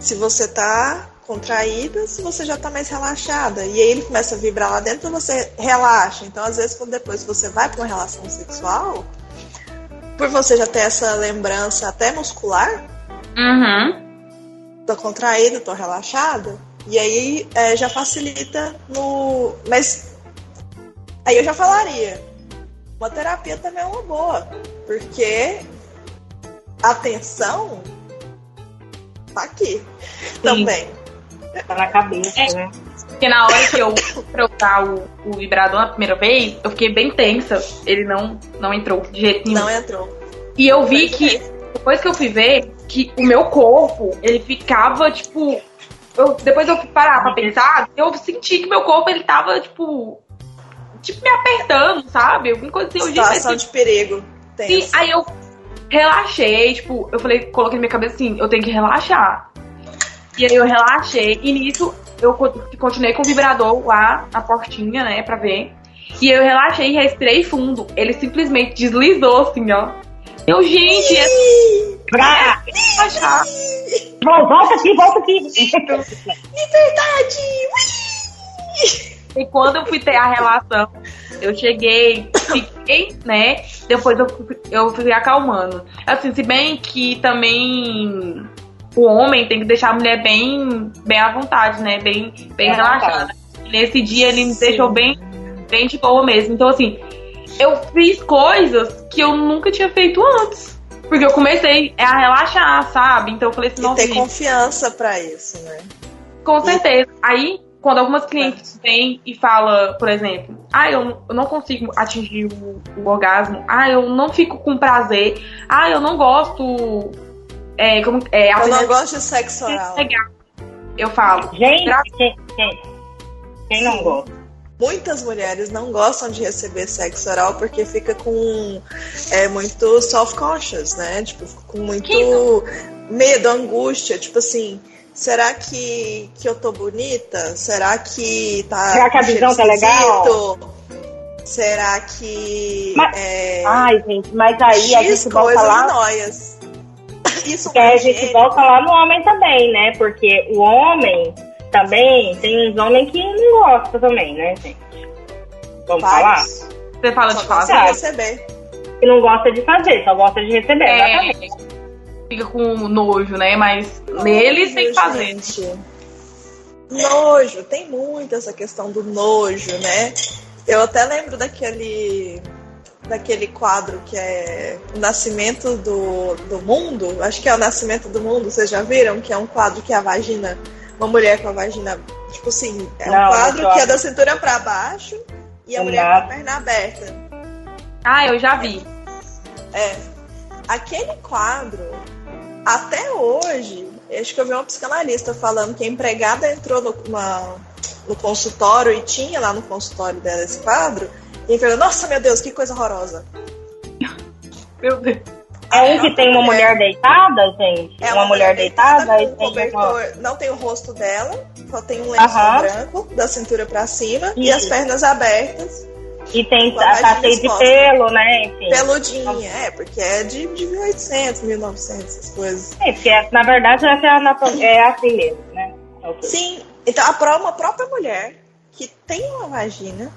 [SPEAKER 4] se você tá contraída, se você já tá mais relaxada. E aí ele começa a vibrar lá dentro, você relaxa. Então, às vezes, quando depois você vai para uma relação sexual, por você já ter essa lembrança até muscular,
[SPEAKER 2] Uhum.
[SPEAKER 4] tô contraída, tô relaxada, e aí é, já facilita no. Mas aí eu já falaria, uma terapia também é uma boa, porque a atenção tá aqui também.
[SPEAKER 3] Tá na cabeça,
[SPEAKER 2] É.
[SPEAKER 3] né?
[SPEAKER 2] Porque na hora que eu fui pra usar o, o vibrador na primeira vez, eu fiquei bem tensa. Ele não, não entrou de jeito nenhum.
[SPEAKER 4] Não entrou.
[SPEAKER 2] E eu vi que, depois que eu fui ver, que o meu corpo, ele ficava, tipo. Eu, depois eu fui parar pra pensar, eu senti que meu corpo, ele tava, tipo. Tipo, me apertando, sabe? Alguma coisa assim. Eu disse
[SPEAKER 4] Situação
[SPEAKER 2] assim,
[SPEAKER 4] de perigo.
[SPEAKER 2] Sim,
[SPEAKER 4] Tenso.
[SPEAKER 2] aí eu relaxei, tipo, eu falei, coloquei na minha cabeça assim, eu tenho que relaxar. E aí eu relaxei, e nisso eu co- continuei com o vibrador lá na portinha, né, pra ver. E eu relaxei e respirei fundo. Ele simplesmente deslizou assim, ó. Eu, gente, é
[SPEAKER 3] Pra...
[SPEAKER 2] relaxar.
[SPEAKER 3] Vol- Volta aqui, volta aqui.
[SPEAKER 4] Liberdade!
[SPEAKER 2] E quando eu fui ter a relação, eu cheguei, fiquei, né? Depois eu, eu fui acalmando. Assim, se bem que também o homem tem que deixar a mulher bem, bem à vontade, né? Bem, bem
[SPEAKER 3] À
[SPEAKER 2] relaxada. E nesse dia ele me
[SPEAKER 4] Sim.
[SPEAKER 2] deixou bem, bem de boa mesmo. Então, assim, eu fiz coisas que eu nunca tinha feito antes. Porque eu comecei a relaxar, sabe? Então eu falei assim,
[SPEAKER 4] E
[SPEAKER 2] não,
[SPEAKER 4] ter
[SPEAKER 2] gente,
[SPEAKER 4] confiança pra isso, né?
[SPEAKER 2] com certeza. Aí, quando algumas clientes vêm e falam, por exemplo, ah, eu, não- eu não consigo atingir o, o orgasmo, ah, eu não fico com prazer, ah, eu não gosto. É, como, é,
[SPEAKER 4] Eu não gosto de sexo oral.
[SPEAKER 2] Eu falo,
[SPEAKER 3] Gente, quem, quem, quem não gosta?
[SPEAKER 4] Muitas mulheres não gostam de receber sexo oral porque fica com é, muito self-conscious, né? Tipo, fica com muito medo, angústia. Tipo assim, será que, que eu tô bonita? Será que tá.
[SPEAKER 3] Será que a visão tá legal?
[SPEAKER 4] Será que.
[SPEAKER 3] Mas-
[SPEAKER 4] é,
[SPEAKER 3] Ai, gente, mas aí a
[SPEAKER 4] X
[SPEAKER 3] gente volta lá.
[SPEAKER 4] noias. Isso
[SPEAKER 3] Porque a gente
[SPEAKER 4] gente-
[SPEAKER 3] volta lá no homem também, né? Porque o homem também tem uns homens que não gostam também, né, gente? Vamos falar?
[SPEAKER 2] você fala
[SPEAKER 4] Só
[SPEAKER 2] de falar.
[SPEAKER 4] receber.
[SPEAKER 3] Que não gosta de fazer, só gosta de receber, exatamente.
[SPEAKER 2] É, fica com nojo, né? Mas neles tem que fazer.
[SPEAKER 4] Gente. Nojo, tem muito essa questão do nojo, né? Eu até lembro daquele daquele quadro que é o Nascimento do, do Mundo, acho que é o Nascimento do Mundo, vocês já viram? Que é um quadro que a vagina, uma mulher com a vagina, tipo assim, é um
[SPEAKER 3] Não,
[SPEAKER 4] quadro
[SPEAKER 3] não
[SPEAKER 4] que é da cintura pra baixo e a mulher com a perna aberta.
[SPEAKER 2] Ah, eu já vi.
[SPEAKER 4] É. Aquele quadro, até hoje, acho que eu vi uma psicanalista falando que a empregada entrou no, na- no consultório e tinha lá no consultório dela esse quadro, e a empregada, nossa meu Deus, que coisa horrorosa. [LAUGHS]
[SPEAKER 2] Meu Deus.
[SPEAKER 3] É um que tem uma mulher deitada, gente?
[SPEAKER 4] É
[SPEAKER 3] uma, mulher deitada, e
[SPEAKER 4] com
[SPEAKER 3] tem uma...
[SPEAKER 4] cobertor, não tem o rosto dela, só tem um lençol
[SPEAKER 3] Aham.
[SPEAKER 4] branco da cintura pra cima e
[SPEAKER 3] Isso.
[SPEAKER 4] as pernas abertas,
[SPEAKER 3] E tem
[SPEAKER 4] a
[SPEAKER 3] cheio de pelo, né? Enfim.
[SPEAKER 4] peludinha, é, porque é de, de 1800, 1900, essas coisas.
[SPEAKER 3] É, porque na verdade essa é, a anatom- é assim mesmo, né? Ok.
[SPEAKER 4] Sim, então a uma própria mulher que tem uma vagina,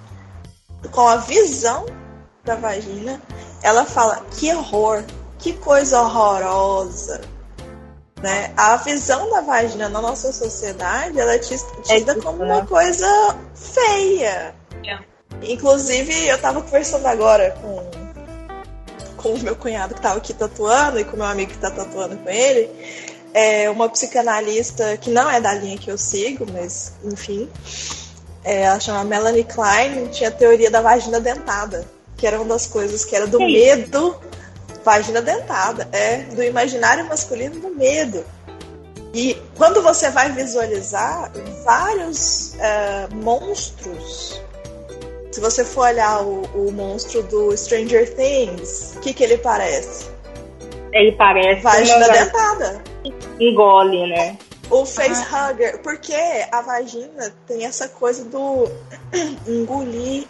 [SPEAKER 4] com a visão da vagina, ela fala que horror, que coisa horrorosa. Né? A visão da vagina na nossa sociedade ela é tida
[SPEAKER 3] isso,
[SPEAKER 4] como
[SPEAKER 3] né?
[SPEAKER 4] uma coisa feia.
[SPEAKER 2] É.
[SPEAKER 4] Inclusive, eu tava conversando agora com, com o meu cunhado que tava aqui tatuando e com o meu amigo que tá tatuando com ele. É uma psicanalista que não é da linha que eu sigo, mas enfim. É, ela chama Melanie Klein, tinha a teoria da vagina dentada, que era uma das coisas que era do
[SPEAKER 3] Que
[SPEAKER 4] medo. Vagina dentada, é, do imaginário masculino do medo. E quando você vai visualizar vários é, monstros, se você for olhar o, o monstro do Stranger Things, o que, que ele parece?
[SPEAKER 3] Ele parece
[SPEAKER 4] Vagina
[SPEAKER 3] uma
[SPEAKER 4] dentada.
[SPEAKER 3] engole, né?
[SPEAKER 4] O face hugger, porque a vagina tem essa coisa do [CLEARS THROAT] engolir.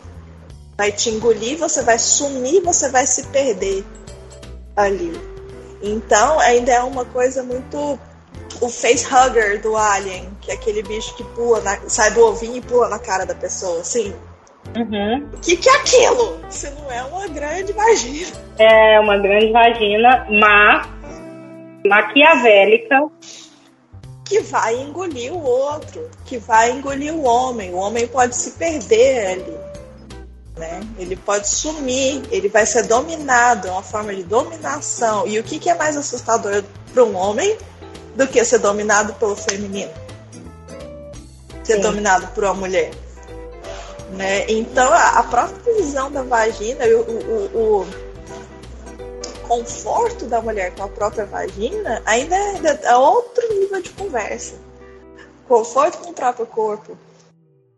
[SPEAKER 4] Vai te engolir, você vai sumir, você vai se perder ali. Então, ainda é uma coisa muito. O face hugger do Alien, que é aquele bicho que pula, na... sai do ovinho e pula na cara da pessoa, assim.
[SPEAKER 3] Uhum.
[SPEAKER 4] O que, que é aquilo? Se não é uma grande vagina.
[SPEAKER 3] É uma grande vagina, má, maquiavélica.
[SPEAKER 4] Que vai engolir o outro, que vai engolir o homem. O homem pode se perder ali. Né? Ele pode sumir, ele vai ser dominado, é uma forma de dominação. E o que, que é mais assustador para um homem do que ser dominado pelo feminino? Ser
[SPEAKER 3] Sim.
[SPEAKER 4] dominado por uma mulher. Né? Então, a, a própria visão da vagina, o, o, o- conforto da mulher com a própria vagina ainda é, é outro nível de conversa. Conforto com o próprio corpo.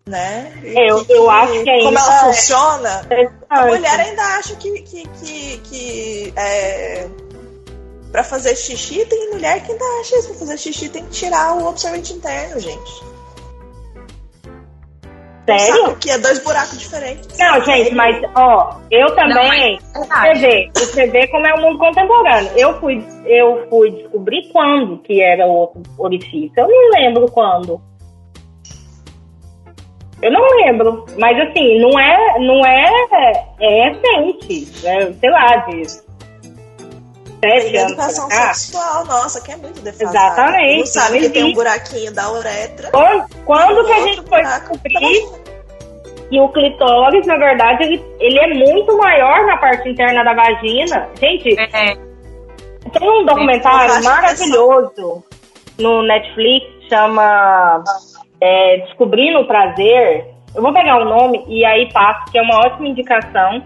[SPEAKER 4] Né? E
[SPEAKER 3] Eu- eu acho que
[SPEAKER 4] Como
[SPEAKER 3] ainda
[SPEAKER 4] ela
[SPEAKER 3] é-
[SPEAKER 4] funciona, a mulher ainda acha que, que, que, que é, para fazer xixi tem mulher que ainda acha isso. Pra fazer xixi tem que tirar o absorvente interno, gente.
[SPEAKER 3] Sério?
[SPEAKER 4] Sabe que é dois buracos diferentes.
[SPEAKER 3] Não, gente, mas ó, eu também.
[SPEAKER 2] Não,
[SPEAKER 3] Você
[SPEAKER 2] mas-
[SPEAKER 3] vê, você vê como é o mundo contemporâneo. Eu fui, eu fui descobrir quando que era o outro orifício. Eu não lembro quando. Eu não lembro, mas assim, não é, não é, é recente, é, sei lá, de sete anos
[SPEAKER 4] educação sexual, nossa, que é muito defasada.
[SPEAKER 3] Exatamente,
[SPEAKER 4] Não sabe
[SPEAKER 3] não
[SPEAKER 4] que tem um buraquinho da uretra.
[SPEAKER 3] Quando, quando que a gente foi descobrir que o clitóris, na verdade, ele, ele é muito maior na parte interna da vagina? Gente,
[SPEAKER 2] É,
[SPEAKER 3] Tem um documentário
[SPEAKER 4] que
[SPEAKER 3] maravilhoso no Netflix, chama é, Descobrindo o Prazer. Eu vou pegar o nome e aí passo, que é uma ótima indicação.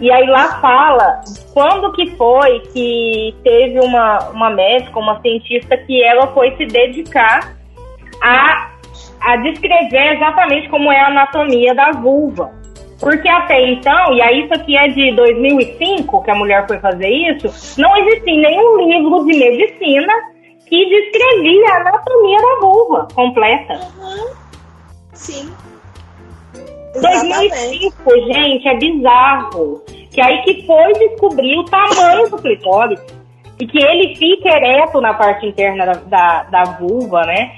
[SPEAKER 3] E aí lá fala quando que foi que teve uma, uma médica, uma cientista, que ela foi se dedicar a, a descrever exatamente como é a anatomia da vulva. Porque até então, e aí isso aqui é de 2005 que a mulher foi fazer isso, não existia nenhum livro de medicina que descrevia a anatomia da vulva completa.
[SPEAKER 4] Uhum. Sim. Exatamente.
[SPEAKER 3] 2005, gente, é bizarro. Que aí que foi descobrir o tamanho do clitóris e que ele fica ereto na parte interna da, da, da vulva, né?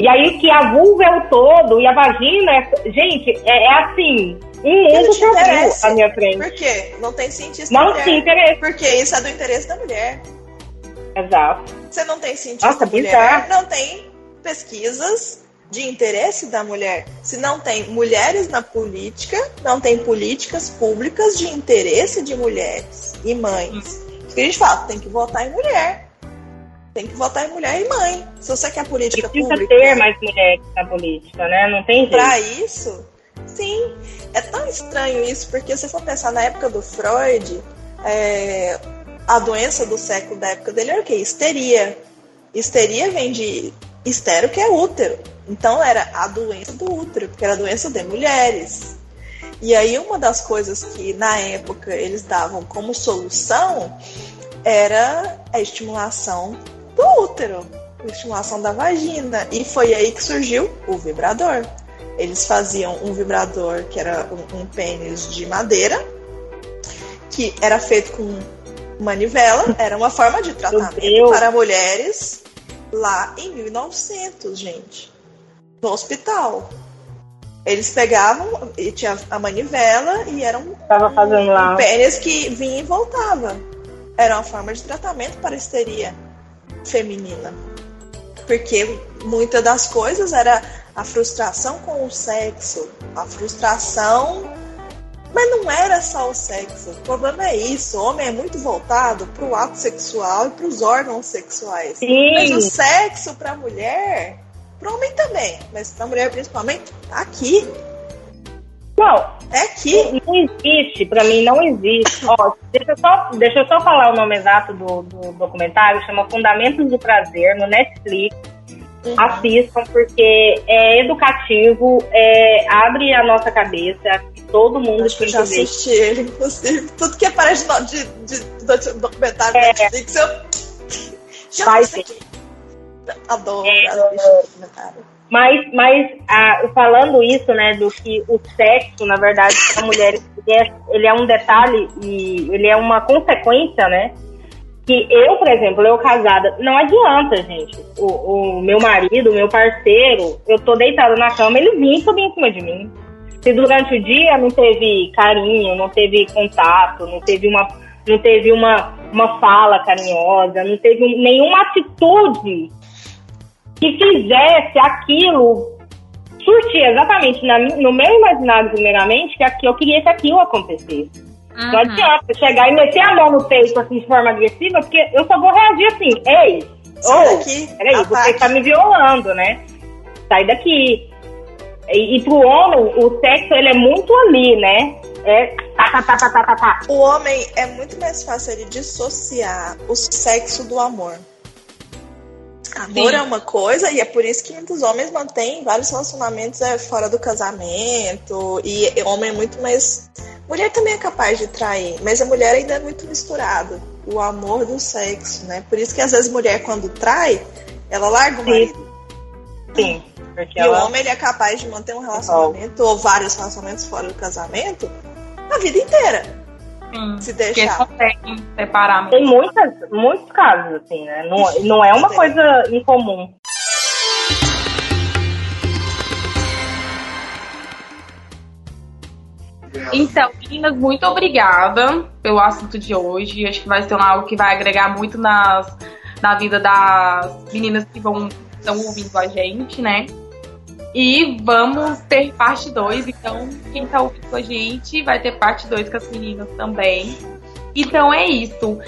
[SPEAKER 3] E aí que a vulva é o todo e a vagina é. Gente, é, é assim, um mundo
[SPEAKER 4] interessa.
[SPEAKER 3] à minha frente.
[SPEAKER 4] Por quê? Não tem cientista
[SPEAKER 3] Não
[SPEAKER 4] mulher.
[SPEAKER 3] se interessa.
[SPEAKER 4] Porque isso é do interesse da mulher.
[SPEAKER 3] Exato.
[SPEAKER 4] Você não tem cientista
[SPEAKER 3] Nossa,
[SPEAKER 4] mulher,
[SPEAKER 3] bizarro.
[SPEAKER 4] não tem pesquisas de interesse da mulher. Se não tem mulheres na política, não tem políticas públicas de interesse de mulheres e mães. Isso que a gente fala, tem que votar em mulher. Tem que votar em mulher e mãe. Se você quer política
[SPEAKER 3] Precisa
[SPEAKER 4] pública
[SPEAKER 3] ter mais mulheres na política, né? Não tem jeito.
[SPEAKER 4] pra isso, sim. É tão estranho isso, porque se for pensar na época do Freud, é, a doença do século da época dele era o quê? Histeria. Histeria vem de estero, que é útero. Então era a doença do útero, porque era a doença de mulheres. E aí uma das coisas que na época eles davam como solução era a estimulação do útero, a estimulação da vagina. E foi aí que surgiu o vibrador. Eles faziam um vibrador que era um, um pênis de madeira, que era feito com manivela, era uma forma de tratamento para mulheres lá em 1900, gente, no hospital. Eles pegavam e tinha a manivela e era um,
[SPEAKER 3] Tava fazendo lá.
[SPEAKER 4] um pênis que vinha e voltava. Era uma forma de tratamento para a histeria feminina. Porque muitas das coisas era a frustração com o sexo, a frustração. Mas não era só o sexo. O problema é isso. O homem é muito voltado para o ato sexual e para os órgãos sexuais. Mas o
[SPEAKER 3] Sim,
[SPEAKER 4] sexo para a mulher, para o homem também, mas para a mulher principalmente, tá aqui.
[SPEAKER 3] não,
[SPEAKER 4] É aqui.
[SPEAKER 3] não existe, pra mim não existe. Ó, deixa, eu só, deixa eu só falar o nome exato do, do documentário, chama Fundamentos do Prazer, no Netflix.
[SPEAKER 4] Uhum.
[SPEAKER 3] Assistam, porque é educativo, é, abre a nossa cabeça, todo mundo
[SPEAKER 4] Acho que eu já assisti ele, inclusive. Tudo que aparece de, de, documentário
[SPEAKER 3] É.
[SPEAKER 4] Netflix, eu. Já
[SPEAKER 3] Vai.
[SPEAKER 4] Adoro
[SPEAKER 3] É,
[SPEAKER 4] comentário.
[SPEAKER 3] Mas, mas ah, falando isso, né, do que o sexo, na verdade, para mulheres, ele é, ele é um detalhe e ele é uma consequência, né? Que eu, por exemplo, eu casada, não adianta, gente. O, o meu marido, o meu parceiro, eu tô deitada na cama, ele vinha e subia em cima de mim. Se durante o dia não teve carinho, não teve contato, não teve uma, não teve uma, uma fala carinhosa, não teve nenhuma atitude que fizesse aquilo surtir exatamente na no meu imaginário, primeiramente, que aqui eu queria que aquilo acontecesse. Não adianta chegar e meter a mão no peito assim de forma agressiva, porque eu só vou reagir assim, ei, ô,
[SPEAKER 4] daqui,
[SPEAKER 3] peraí, você está me violando, né? Sai daqui. E, e pro homem, o sexo, ele é muito ali, né? É tá, tá, tá, tá, tá, tá, tá.
[SPEAKER 4] O homem é muito mais fácil ele dissociar o sexo do amor. Amor
[SPEAKER 2] Sim.
[SPEAKER 4] é uma coisa e é por isso que muitos homens mantêm vários relacionamentos é, fora do casamento e homem é muito mais. Mulher também é capaz de trair, mas a mulher ainda é muito misturado. O amor do sexo, né? Por isso que às vezes mulher quando trai, ela larga o
[SPEAKER 3] Sim.
[SPEAKER 4] marido.
[SPEAKER 3] Sim. Porque
[SPEAKER 4] E o
[SPEAKER 3] ela,
[SPEAKER 4] homem ele é capaz de manter um relacionamento ou vários relacionamentos fora do casamento a vida inteira,
[SPEAKER 2] Sim.
[SPEAKER 4] se
[SPEAKER 2] Porque
[SPEAKER 4] deixar.
[SPEAKER 2] conseguem separar
[SPEAKER 3] tem muitas, muitos casos, assim, né? Não, não é uma coisa incomum.
[SPEAKER 2] Então, meninas, muito obrigada pelo assunto de hoje. Acho que vai ser algo que vai agregar muito nas, na vida das meninas que vão estão ouvindo a gente, né? E vamos ter parte 2. Então, quem tá ouvindo a gente vai ter parte 2 com as meninas também. Então é isso.